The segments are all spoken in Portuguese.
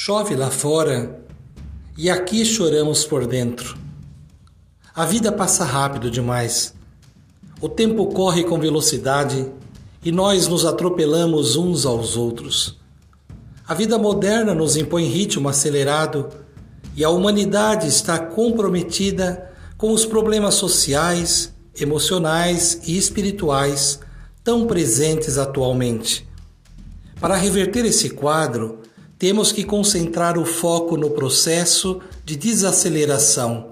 Chove lá fora e aqui choramos por dentro. A vida passa rápido demais. O tempo corre com velocidade e nós nos atropelamos uns aos outros. A vida moderna nos impõe ritmo acelerado e a humanidade está comprometida com os problemas sociais, emocionais e espirituais tão presentes atualmente. Para reverter esse quadro, temos que concentrar o foco no processo de desaceleração.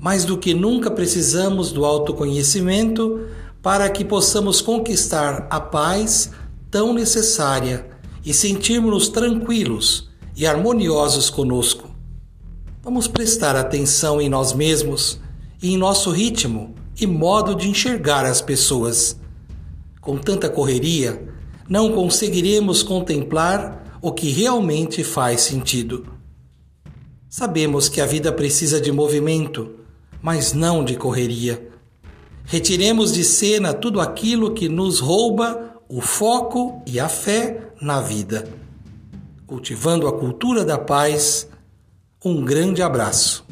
Mais do que nunca precisamos do autoconhecimento para que possamos conquistar a paz tão necessária e sentirmos-nos tranquilos e harmoniosos conosco. Vamos prestar atenção em nós mesmos e em nosso ritmo e modo de enxergar as pessoas. Com tanta correria, não conseguiremos contemplar o que realmente faz sentido. Sabemos que a vida precisa de movimento, mas não de correria. Retiremos de cena tudo aquilo que nos rouba o foco e a fé na vida. Cultivando a cultura da paz, um grande abraço.